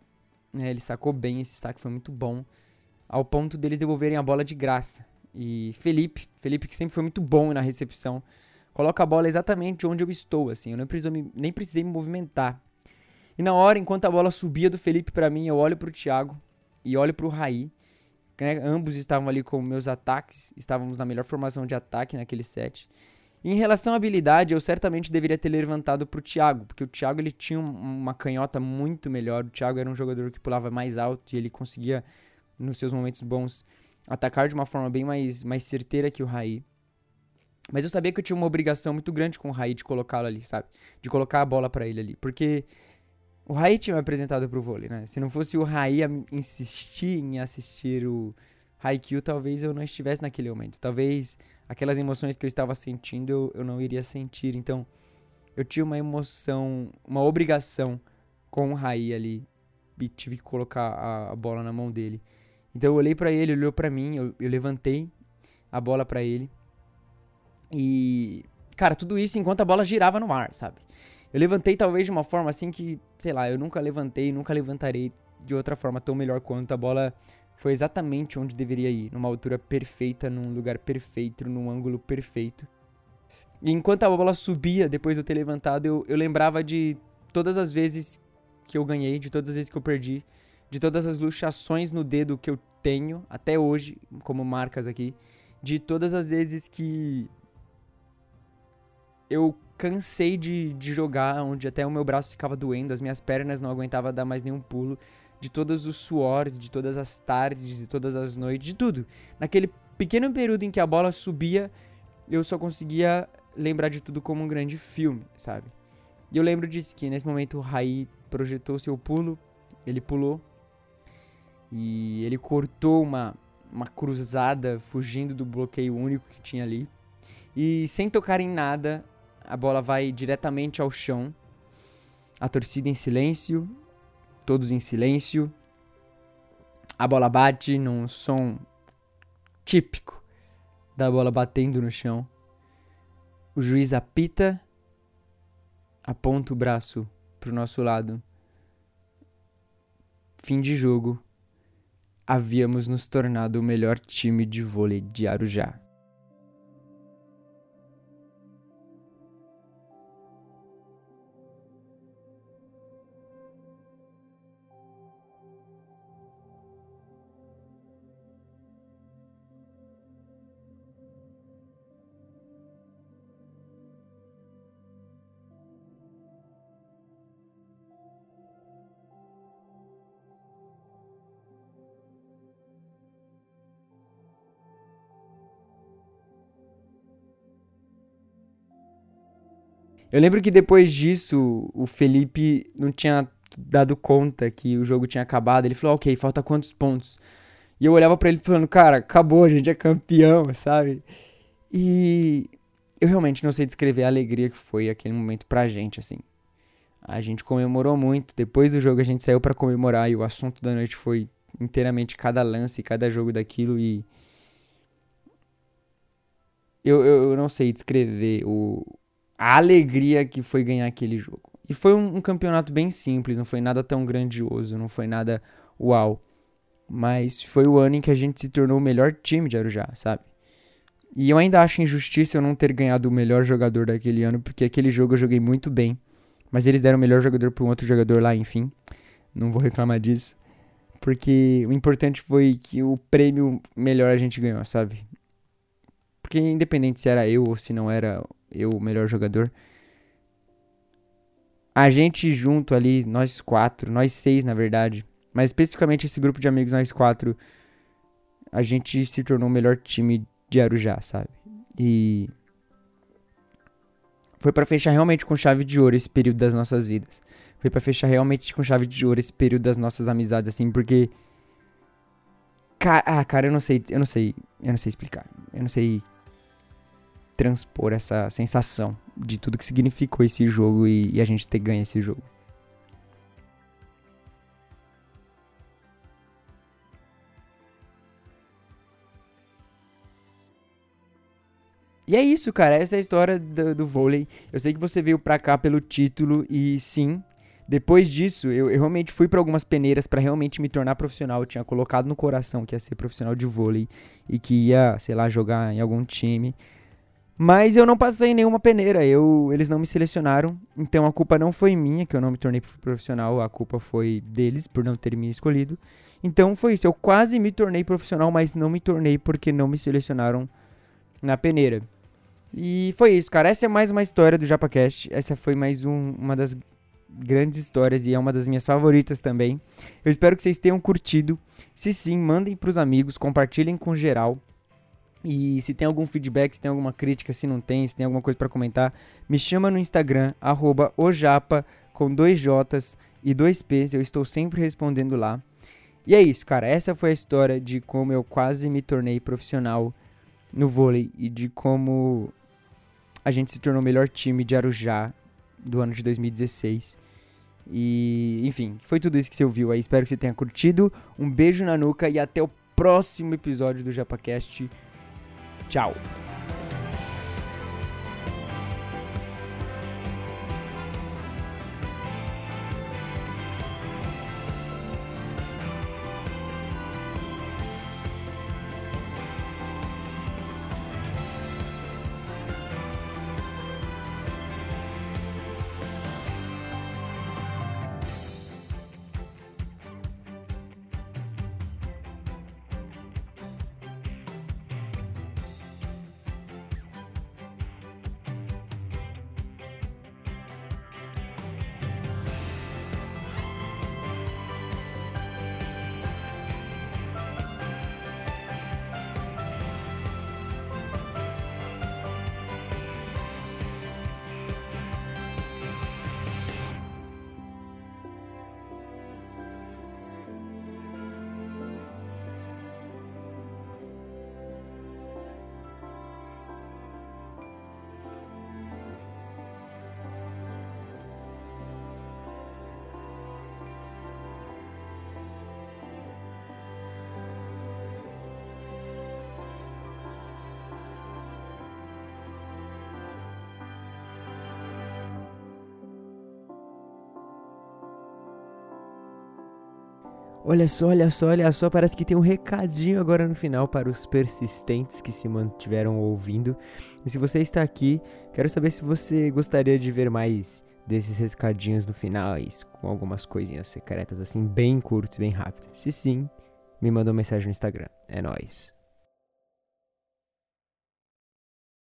né, ele sacou bem, esse saque foi muito bom, ao ponto deles devolverem a bola de graça. E Felipe, Felipe que sempre foi muito bom na recepção, coloca a bola exatamente onde eu estou, assim, eu nem, me, nem precisei me movimentar. E na hora, enquanto a bola subia do Felipe para mim, eu olho para o Thiago e olho para o Raí. Né? Ambos estavam ali com meus ataques, estávamos na melhor formação de ataque naquele set. Em relação à habilidade, eu certamente deveria ter levantado pro Thiago, porque o Thiago ele tinha uma canhota muito melhor. O Thiago era um jogador que pulava mais alto e ele conseguia, nos seus momentos bons, atacar de uma forma bem mais, mais certeira que o Raí. Mas eu sabia que eu tinha uma obrigação muito grande com o Raí de colocá-lo ali, sabe? De colocar a bola para ele ali. Porque o Raí tinha me apresentado pro vôlei, né? Se não fosse o Raí insistir em assistir o Haikyuu, talvez eu não estivesse naquele momento. Talvez aquelas emoções que eu estava sentindo eu, eu não iria sentir. Então eu tinha uma emoção, uma obrigação com o Raí ali. E tive que colocar a, a bola na mão dele. Então eu olhei para ele, olhou para mim, eu, eu, levantei a bola para ele. E, cara, tudo isso enquanto a bola girava no ar, sabe? Eu levantei talvez de uma forma assim que, sei lá, eu nunca levantei, nunca levantarei de outra forma tão melhor quanto a bola foi exatamente onde deveria ir, numa altura perfeita, num lugar perfeito, num ângulo perfeito. E enquanto a bola subia depois de eu ter levantado, eu, eu lembrava de todas as vezes que eu ganhei, de todas as vezes que eu perdi, de todas as luxações no dedo que eu tenho até hoje, como marcas aqui, de todas as vezes que eu cansei de, de jogar, onde até o meu braço ficava doendo, as minhas pernas não aguentavam dar mais nenhum pulo, de todos os suores, de todas as tardes, de todas as noites, de tudo. Naquele pequeno período em que a bola subia, eu só conseguia lembrar de tudo como um grande filme, sabe? E eu lembro disso, que nesse momento o Raí projetou seu pulo, ele pulou, e ele cortou uma, uma cruzada fugindo do bloqueio único que tinha ali. E sem tocar em nada, a bola vai diretamente ao chão. A torcida em silêncio, todos em silêncio. A bola bate num som típico da bola batendo no chão. O juiz apita, aponta o braço pro nosso lado. Fim de jogo havíamos nos tornado o melhor time de vôlei de Arujá. Eu lembro que depois disso, o Felipe não tinha dado conta que o jogo tinha acabado. Ele falou, ok, falta quantos pontos? E eu olhava para ele falando, cara, acabou, a gente é campeão, sabe? E eu realmente não sei descrever a alegria que foi aquele momento pra gente, assim. A gente comemorou muito. Depois do jogo a gente saiu para comemorar e o assunto da noite foi inteiramente cada lance, cada jogo daquilo e eu, eu, eu não sei descrever o, a alegria que foi ganhar aquele jogo. E foi um, um, campeonato bem simples, não foi nada tão grandioso, não foi nada uau. Mas foi o ano em que a gente se tornou o melhor time de Arujá, sabe? E eu ainda acho injustiça eu não ter ganhado o melhor jogador daquele ano, porque aquele jogo eu joguei muito bem. Mas eles deram o melhor jogador para um outro jogador lá, enfim. Não vou reclamar disso. Porque o importante foi que o prêmio melhor a gente ganhou, sabe? Porque independente se era eu ou se não era eu o melhor jogador, a gente junto ali, nós quatro, nós seis na verdade, mas especificamente esse grupo de amigos, nós quatro, a gente se tornou o melhor time de Arujá, sabe? E foi para fechar realmente com chave de ouro esse período das nossas vidas. Foi para fechar realmente com chave de ouro esse período das nossas amizades, assim, porque. Ah, cara, eu não sei, eu não sei, eu não sei explicar. Eu não sei transpor essa sensação de tudo que significou esse jogo e, e a gente ter ganho esse jogo. E é isso, cara. Essa é a história do, do, vôlei. Eu sei que você veio pra cá pelo título e sim, depois disso, eu, eu realmente fui para algumas peneiras para realmente me tornar profissional. Eu tinha colocado no coração que ia ser profissional de vôlei e que ia, sei lá, jogar em algum time. Mas eu não passei nenhuma peneira. Eu, eles não me selecionaram. Então a culpa não foi minha que eu não me tornei profissional. A culpa foi deles por não terem me escolhido. Então foi isso. Eu quase me tornei profissional, mas não me tornei porque não me selecionaram na peneira. E foi isso, cara. Essa é mais uma história do JapaCast. Essa foi mais um, uma das grandes histórias e é uma das minhas favoritas também. Eu espero que vocês tenham curtido. Se sim, mandem para os amigos, compartilhem com geral. E se tem algum feedback, se tem alguma crítica, se não tem, se tem alguma coisa para comentar, me chama no Instagram, ojapa, com dois J's e dois P's. Eu estou sempre respondendo lá. E é isso, cara. Essa foi a história de como eu quase me tornei profissional no vôlei e de como a gente se tornou o melhor time de Arujá do ano de 2016. E, enfim, foi tudo isso que você ouviu aí. Espero que você tenha curtido. Um beijo na nuca e até o próximo episódio do JapaCast. Tchau! Olha só, olha só, olha só, parece que tem um recadinho agora no final para os persistentes que se mantiveram ouvindo. E se você está aqui, quero saber se você gostaria de ver mais desses recadinhos no final, com algumas coisinhas secretas assim, bem curtos, bem rápidos. Se sim, me manda uma mensagem no Instagram. É nóis.